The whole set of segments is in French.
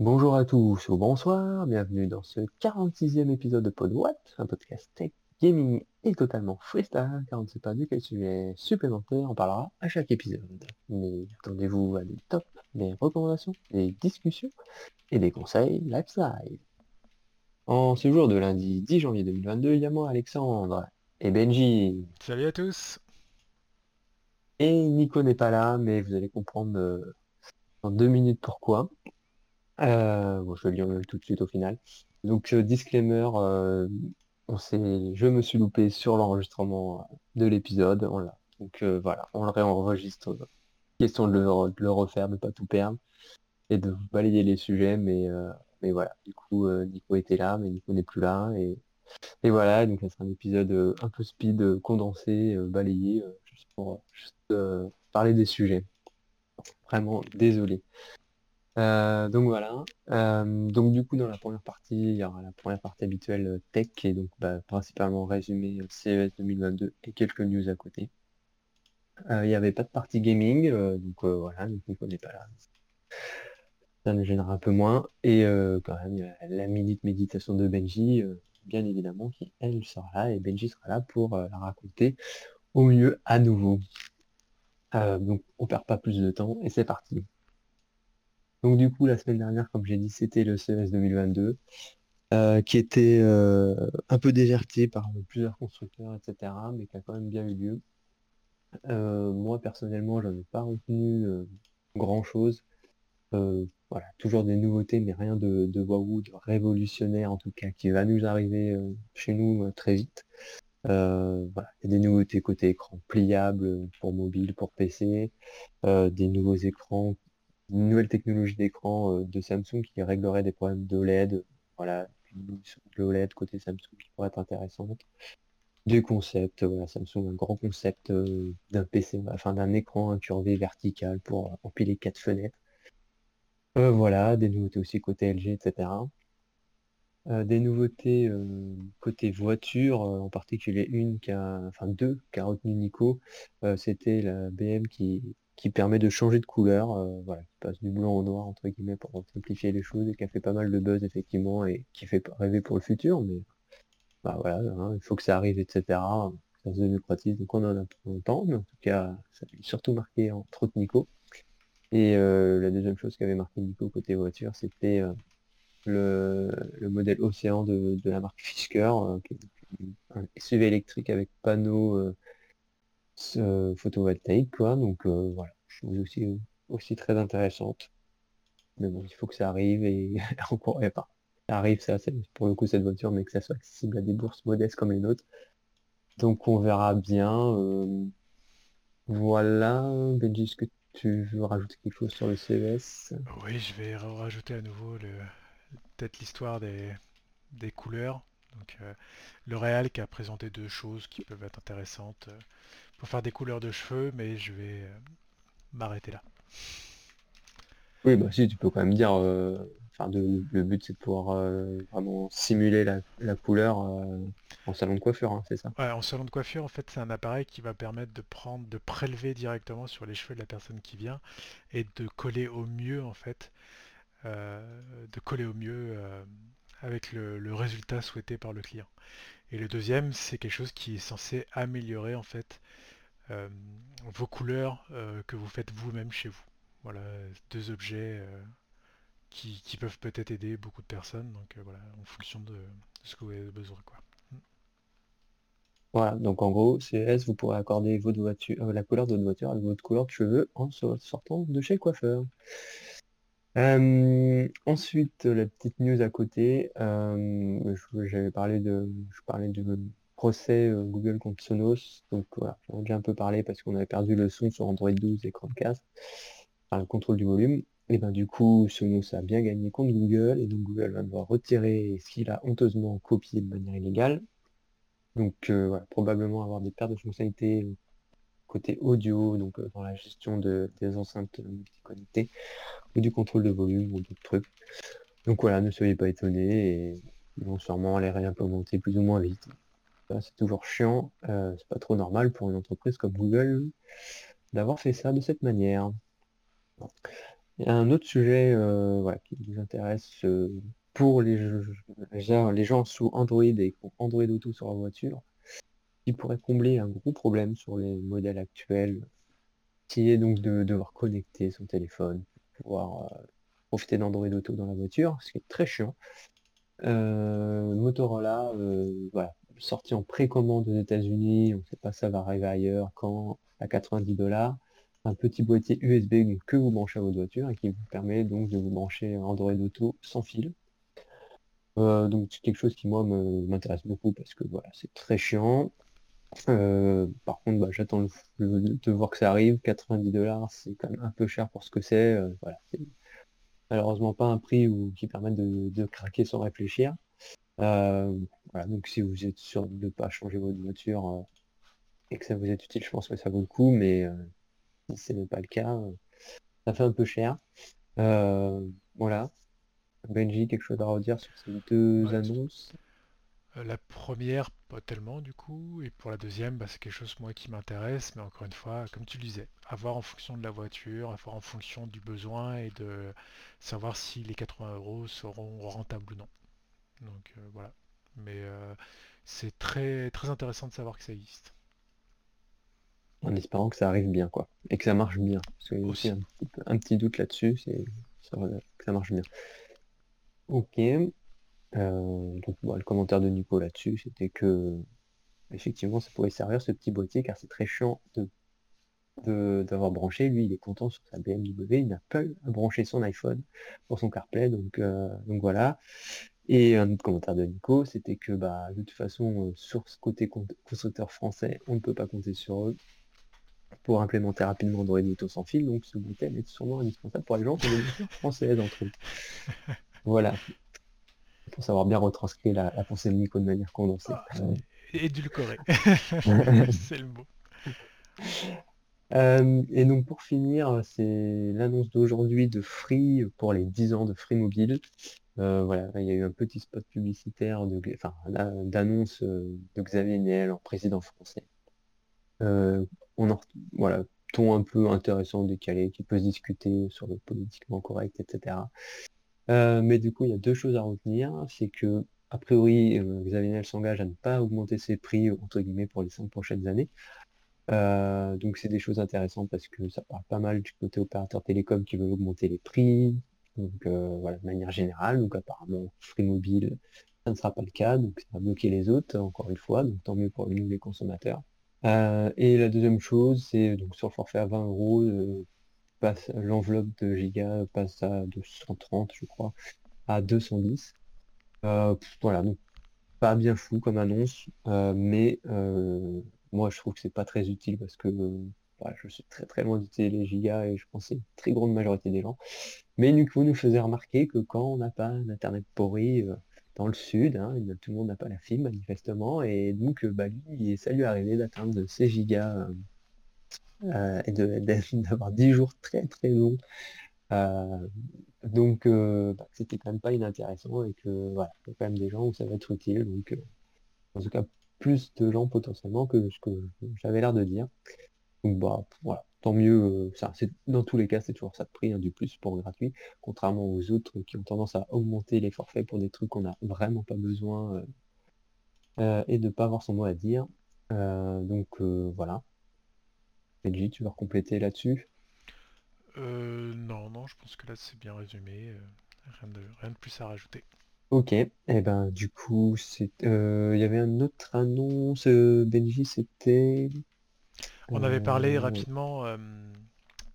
Bonjour à tous ou bonsoir, bienvenue dans ce 46e épisode de PodWatt, un podcast tech, gaming et totalement freestyle, car on ne sait pas de quel sujet supplémentaire on parlera à chaque épisode. Mais attendez-vous à des tops, des recommandations, des discussions et des conseils lifestyle. En ce jour de lundi 10 janvier 2022, il y a moi Alexandre et Benji. Salut à tous Et Nico n'est pas là, mais vous allez comprendre euh, en deux minutes pourquoi. Euh, bon, je vais lire tout de suite au final. Donc, euh, disclaimer, euh, on je me suis loupé sur l'enregistrement de l'épisode. On l'a. Donc voilà, on le réenregistre. Question de le, de le, refaire, de pas tout perdre et de balayer les sujets, mais mais voilà. Du coup, Nico était là, mais Nico n'est plus là et et voilà. Donc, ça sera un épisode un peu speed, condensé, balayé, juste pour parler des sujets. Vraiment désolé. Euh, donc voilà. Euh, donc du coup dans la première partie, il y aura la première partie habituelle euh, tech et donc bah, principalement résumé CES 2022 et quelques news à côté. il n'y avait pas de partie gaming, donc voilà, donc Nico n'est pas là. Ça nous gênera un peu moins. Et quand même, y a la minute méditation de Benji, bien évidemment, qui elle sera là et Benji sera là pour la raconter au mieux à nouveau. donc on perd pas plus de temps et c'est parti. Donc du coup, la semaine dernière, comme j'ai dit, c'était le CES 2022, euh, qui était euh, un peu déserté par plusieurs constructeurs, etc., mais qui a quand même bien eu lieu. Euh, moi, personnellement, j'en ai pas retenu grand-chose. voilà, toujours des nouveautés, mais rien de, de waouh, de révolutionnaire en tout cas, qui va nous arriver chez nous très vite. voilà, il y a des nouveautés côté écran pliable pour mobile, pour PC, des nouveaux écrans une nouvelle technologie d'écran euh, de Samsung qui réglerait des problèmes d'OLED. Voilà, une de l'OLED côté Samsung qui pourrait être intéressante. Des concepts, voilà, Samsung un grand concept euh, d'un PC, enfin d'un écran incurvé vertical pour empiler quatre fenêtres. Euh, voilà, des nouveautés aussi côté LG, etc. des nouveautés côté voiture, en particulier une qui a, enfin deux qui a retenu Nico, c'était la BM qui qui permet de changer de couleur, euh, voilà, qui passe du blanc au noir entre guillemets pour simplifier les choses et qui a fait pas mal de buzz effectivement et qui fait rêver pour le futur, mais bah voilà, hein, il faut que ça arrive, etc. Ça se démocratise, donc on en a pour longtemps, mais en tout cas, ça a surtout marqué entre autres Nico. Et euh, la deuxième chose qui avait marqué Nico côté voiture, c'était euh, le, modèle Océan de, la marque Fisker, qui est un SUV électrique avec panneau photovoltaïque, quoi. Donc euh, voilà, trouve aussi, aussi très intéressante. Mais bon, il faut que ça arrive et on pourrait pas. Ça arrive, ça, pour le coup, cette voiture, mais que ça soit accessible à des bourses modestes comme les nôtres. Donc on verra bien. Euh, voilà, Benji, est-ce que tu veux rajouter quelque chose sur le CES Oui, je vais rajouter à nouveau le peut-être l'histoire des couleurs. Donc euh, L'Oréal qui a présenté deux choses qui peuvent être intéressantes pour faire des couleurs de cheveux, mais je vais euh, m'arrêter là. Oui, bah si, tu peux quand même dire, euh, le but c'est de pouvoir euh, vraiment simuler la, couleur en salon de coiffure, hein, c'est ça? Ouais, en salon de coiffure, en fait, c'est un appareil qui va permettre de prendre, de prélever directement sur les cheveux de la personne qui vient et de coller au mieux, en fait, de coller au mieux avec le, résultat souhaité par le client. Et le deuxième, c'est quelque chose qui est censé améliorer en fait euh, vos couleurs euh, que vous faites vous-même chez vous. Voilà, deux objets euh, qui, peuvent peut-être aider beaucoup de personnes, donc voilà, en fonction de, ce que vous avez besoin. Quoi. Voilà, donc en gros, CES, vous pourrez accorder votre voiture, la couleur de votre voiture avec votre couleur de cheveux en sortant de chez le coiffeur. Ensuite, la petite news à côté, j'avais parlé de, je parlais de procès euh, Google contre Sonos. Donc voilà, j'en ai déjà un peu parlé parce qu'on avait perdu le son sur Android 12 et Chromecast, enfin le contrôle du volume. Et ben du coup, Sonos a bien gagné contre Google et donc Google va devoir retirer ce qu'il a honteusement copié de manière illégale. Donc euh, voilà, probablement avoir des pertes de fonctionnalités euh, côté audio, donc dans la gestion de, des enceintes multi-connectées, ou du contrôle de volume ou d'autres trucs. Donc voilà, ne soyez pas étonnés et ils vont sûrement les réimplémenter plus ou moins vite c'est toujours chiant, euh, c'est pas trop normal pour une entreprise comme Google d'avoir fait ça de cette manière. Il y a un autre sujet voilà, qui nous intéresse pour les, les gens sous Android et Android Auto sur la voiture, qui pourrait combler un gros problème sur les modèles actuels, qui est donc de devoir connecter son téléphone pour pouvoir profiter d'Android Auto dans la voiture, ce qui est très chiant. Motorola, voilà, sorti en précommande aux États-Unis, on ne sait pas ça va arriver ailleurs, quand, à 90 dollars un petit boîtier USB que vous branchez à votre voiture et qui vous permet donc de vous brancher Android Auto sans fil. Euh, donc c'est quelque chose qui moi m'intéresse beaucoup parce que voilà c'est très chiant. Euh, par contre bah, j'attends de voir que ça arrive. 90 dollars c'est quand même un peu cher pour ce que c'est. Euh, voilà, c'est malheureusement pas un prix qui permet de, craquer sans réfléchir. voilà, donc si vous êtes sûr de ne pas changer votre voiture et que ça vous est utile, je pense que ça vaut le coup, mais si ce n'est pas le cas, euh, ça fait un peu cher. Euh, voilà. Benji, quelque chose à redire sur ces deux annonces? Euh, La première, pas tellement du coup, et pour la deuxième, bah, c'est quelque chose moi qui m'intéresse, mais encore une fois, comme tu le disais, avoir en fonction de la voiture, avoir en fonction du besoin et de savoir si les 80 euros seront rentables ou non. Donc voilà. Mais c'est très très intéressant de savoir que ça existe en espérant que ça arrive bien, quoi. Et que ça marche bien. Parce qu'il y a aussi un petit, doute là-dessus, c'est que ça marche bien. Ok. Euh, donc le commentaire de Nico là-dessus, c'était que effectivement ça pourrait servir ce petit boîtier car c'est très chiant de d'avoir branché. Lui, il est content sur sa BMW, il n'a pas à brancher son iPhone pour son CarPlay, donc, euh, donc voilà. Et un autre commentaire de Nico, c'était que bah, de toute façon, euh, sur ce côté constructeur français, on ne peut pas compter sur eux pour implémenter rapidement Android Auto sans fil, donc ce bouton est sûrement indispensable pour les gens qui ont des voitures françaises entre autres. Voilà. Pour savoir bien retranscrire la, pensée de Nico de manière condensée. Ah, édulcoré. c'est le mot. Euh, et donc pour finir, c'est l'annonce d'aujourd'hui de Free pour les 10 ans de Free Mobile. Euh, voilà, il y a eu un petit spot publicitaire de, enfin, d'annonce euh, de Xavier Niel en président français on en, voilà, ton un peu intéressant, décalé, qui peut se discuter sur le politiquement correct, etc. Euh, mais du coup, il y a deux choses à retenir. C'est que, a priori, euh, Xavier Niel s'engage à ne pas augmenter ses prix, entre guillemets, pour les cinq prochaines années. Euh, donc c'est des choses intéressantes parce que ça parle pas mal du côté opérateur télécom qui veut augmenter les prix. Donc voilà, de manière générale. Donc apparemment, Free Mobile, ça ne sera pas le cas. Donc ça va bloquer les autres, encore une fois. Donc tant mieux pour nous les consommateurs. Euh, et la deuxième chose, c'est donc sur le forfait à 20 euros, euh, l'enveloppe de giga passe à 230, je crois, à 210. Euh, voilà, donc pas bien fou comme annonce, mais moi je trouve que c'est pas très utile parce que bah, je suis très très loin d'utiliser les gigas et je pense que c'est une très grande majorité des gens. Mais du coup, nous faisait remarquer que quand on n'a pas d'internet pourri, dans le sud, hein, tout le monde n'a pas la fibre manifestement, et donc euh, bah, lui, ça lui est arrivé d'atteindre ces gigas euh, euh, et d'avoir 10 jours très très longs. donc bah, c'était quand même pas inintéressant et que voilà, il y a quand même des gens où ça va être utile. Donc en tout cas plus de gens potentiellement que ce que j'avais l'air de dire. Donc bah voilà, tant mieux. Euh, ça, c'est, dans tous les cas, c'est toujours ça de prix, hein, du plus pour gratuit, contrairement aux autres qui ont tendance à augmenter les forfaits pour des trucs qu'on n'a vraiment pas besoin euh, euh, et de pas avoir son mot à dire. donc voilà. Benji, tu veux compléter là-dessus? Non, non, je pense que là c'est bien résumé. rien, de, rien de plus à rajouter. Ok, et eh ben du coup, c'est, il y avait un autre annonce, Benji, c'était on avait parlé euh, rapidement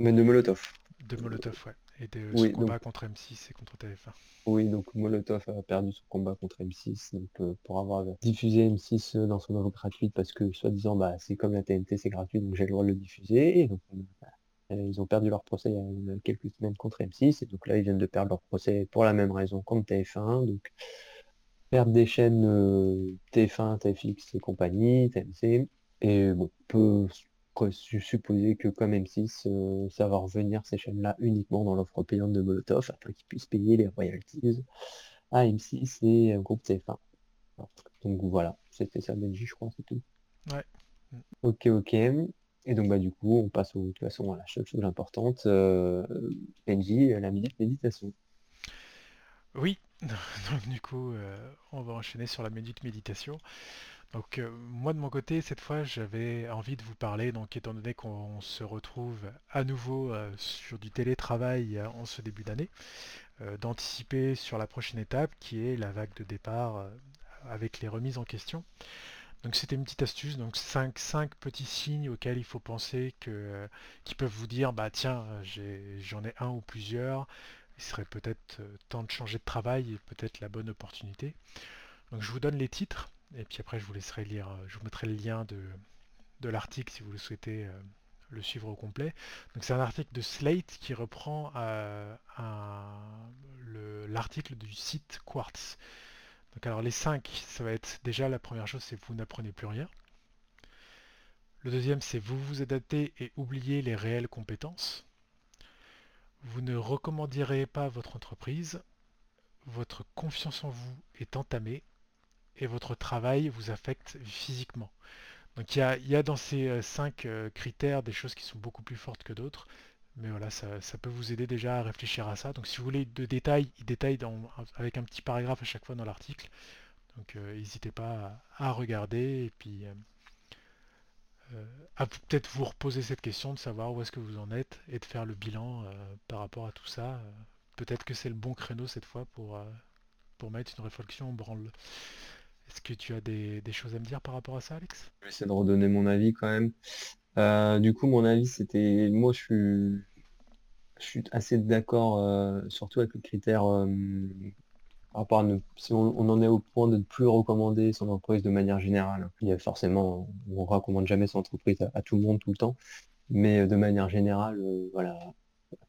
Mais de Molotov. de Molotov, ouais, et de son combat contre M6 et contre TF1. Oui, donc Molotov a perdu son combat contre M6 donc, euh, pour avoir diffusé M6 euh, dans son offre gratuite parce que soi-disant bah, c'est comme la TNT c'est gratuit donc j'ai le droit de le diffuser et donc bah, ils ont perdu leur procès il y a quelques semaines contre M6 et donc là ils viennent de perdre leur procès pour la même raison contre TF1 donc perdre des chaînes TF1, TFX et compagnie, TMC et bon peut supposer que comme M6, euh, ça va revenir ces chaînes-là uniquement dans l'offre payante de Molotov afin qu'ils puissent payer les royalties à M6 et au groupe TF1. Donc voilà, c'était ça Benji, je crois, c'est tout. Ouais. Ok, ok. Et donc bah du coup on passe au, de toute façon à la chose importante, euh, Benji, la minute méditation. Oui, donc du coup, euh, on va enchaîner sur la minute méditation. Donc euh, moi de mon côté, cette fois, j'avais envie de vous parler, donc étant donné qu'on se retrouve à nouveau euh, sur du télétravail euh, en ce début d'année, d'anticiper sur la prochaine étape qui est la vague de départ avec les remises en question. Donc c'était une petite astuce, donc 5 petits signes auxquels il faut penser que, qui peuvent vous dire, bah tiens, j'en ai un ou plusieurs, il serait peut-être temps de changer de travail et peut-être la bonne opportunité. Donc je vous donne les titres et puis après je vous laisserai lire, euh, je vous mettrai le lien de, de l'article si vous le souhaitez euh, le suivre au complet. Donc c'est un article de Slate qui reprend euh, l'article du site Quartz. Donc alors les 5, ça va être déjà la première chose, c'est vous n'apprenez plus rien. Le deuxième, c'est vous vous adaptez et oubliez les réelles compétences. Vous ne recommanderez pas votre entreprise. Votre confiance en vous est entamée et votre travail vous affecte physiquement. Donc il y a, dans ces euh, cinq euh, critères des choses qui sont beaucoup plus fortes que d'autres. Mais voilà, ça, peut vous aider déjà à réfléchir à ça. Donc si vous voulez de détails, il détaille avec un petit paragraphe à chaque fois dans l'article. Donc euh, n'hésitez pas à, regarder et puis à peut-être vous reposer cette question de savoir où est-ce que vous en êtes et de faire le bilan par rapport à tout ça. Peut-être que c'est le bon créneau cette fois pour, pour mettre une réflexion en branle. Est-ce que tu as des, choses à me dire par rapport à ça, Alex? Je vais essayer de redonner mon avis quand même. Euh, du coup, mon avis, c'était, moi, je suis, assez d'accord, euh, surtout avec le critère euh, à ne, si on, en est au point de ne plus recommander son entreprise de manière générale. Il y a forcément, on recommande jamais son entreprise à, à tout le monde tout le temps, mais de manière générale, voilà,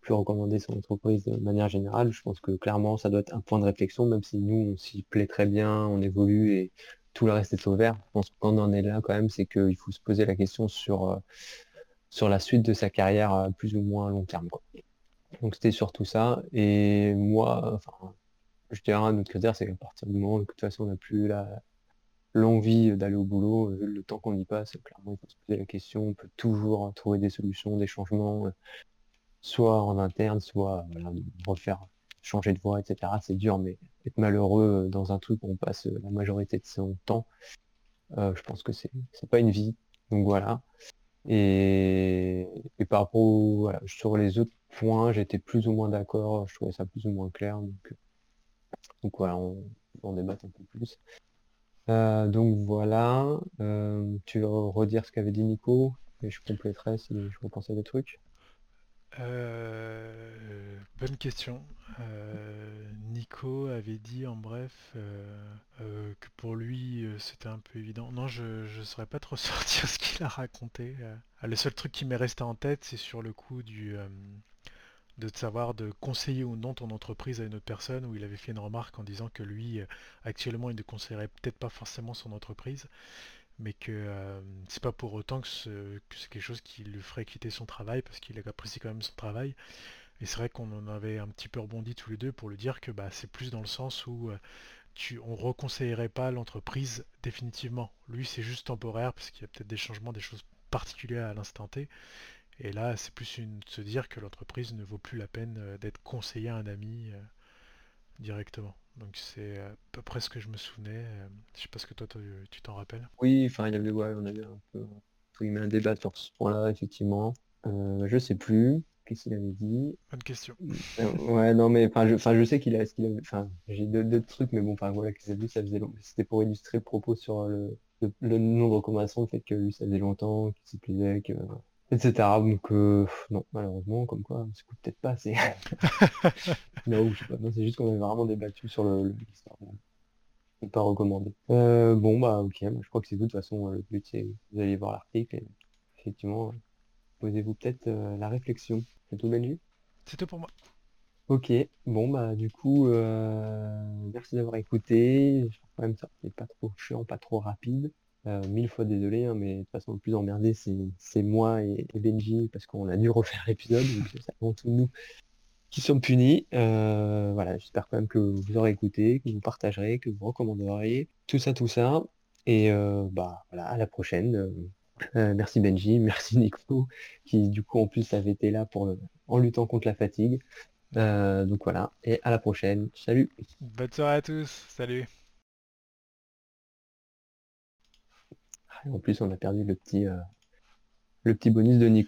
plus recommander son entreprise de manière générale. Je pense que clairement, ça doit être un point de réflexion, même si nous, on s'y plaît très bien, on évolue et tout le reste est au vert. Je pense que quand on en est là, quand même, c'est qu'il faut se poser la question sur, euh, sur la suite de sa carrière à plus ou moins long terme. Donc c'était surtout ça. Et moi, enfin, je dirais un autre critère, c'est qu'à partir du moment où de toute façon on n'a plus l'envie d'aller au boulot, vu le temps qu'on y passe, clairement il faut se poser la question, on peut toujours trouver des solutions, des changements, euh, soit en interne, soit refaire changer de voie, etc. C'est dur, mais être malheureux dans un truc où on passe la majorité de son temps, euh, je pense que c'est pas une vie. Donc voilà. Et, par rapport sur les autres points, j'étais plus ou moins d'accord, je trouvais ça plus ou moins clair. Donc, voilà, on, débat un peu plus. Euh, donc voilà, euh, tu veux redire ce qu'avait dit Nico? Et je compléterai si je repensais des trucs. Euh, bonne question. Euh, Nico avait dit en bref euh, que pour lui c'était un peu évident. Non, je ne saurais pas trop sortir ce qu'il a raconté. Ah, le seul truc qui m'est resté en tête, c'est sur le coup de savoir de conseiller ou non ton entreprise à une autre personne, où il avait fait une remarque en disant que lui, actuellement, il ne conseillerait peut-être pas forcément son entreprise, mais que euh, c'est pas pour autant que ce- que c'est quelque chose qui lui ferait quitter son travail, parce qu'il apprécie quand même son travail. Et c'est vrai qu'on en avait un petit peu rebondi tous les deux pour lui dire que bah, c'est plus dans le sens où euh, tu, on reconseillerait pas l'entreprise définitivement. Lui, c'est juste temporaire, parce qu'il y a peut-être des changements, des choses particulières à l'instant T. Et là, c'est plus une, de se dire que l'entreprise ne vaut plus la peine euh, d'être conseillé à un ami directement. Donc c'est à peu près ce que je me souvenais. euh, je sais pas ce que toi tu t'en rappelles. Oui, enfin il y avait ouais, on avait un peu guillemets, un débat sur ce point-là, effectivement. Euh, je sais plus. Qu'est-ce qu'il avait dit? Bonne question. Euh, ouais, non, mais enfin, je, je sais qu'il a, ce qu'il avait, enfin, j'ai d'autres trucs, mais bon, enfin, voilà, que vu, ça faisait long. C'était pour illustrer le propos sur le, le, le nom de recommandation, le fait que lui, ça faisait longtemps, qu'il s'y plaisait, que, etc. Donc, euh, non, malheureusement, comme quoi, on s'écoute peut-être pas assez. Non, je sais pas, non, c'est juste qu'on avait vraiment débattu sur le, le pas recommander. Euh, bon, bah, ok, je crois que c'est tout. De toute façon, euh, le but, c'est que vous allez voir l'article et effectivement, posez-vous peut-être euh, la réflexion. C'est tout, Benji? C'est tout pour moi. Ok, bon bah du coup, euh, merci d'avoir écouté. J'espère quand même ça c'est pas trop chiant, pas trop rapide. Euh, mille fois désolé, hein, mais de toute façon le plus emmerdé c'est c'est moi et, et Benji parce qu'on a dû refaire l'épisode, donc c'est avant tout nous qui sommes punis. Euh, voilà, j'espère quand même que vous aurez écouté, que vous partagerez, que vous recommanderez, tout ça, tout ça. Et euh, bah voilà, à la prochaine. euh, merci Benji, merci Nico, qui du coup en plus avait été là pour en luttant contre la fatigue. Donc voilà, et à la prochaine. Salut. Bonne soirée à tous. Salut. En plus, on a perdu le petit, le petit bonus de Nico.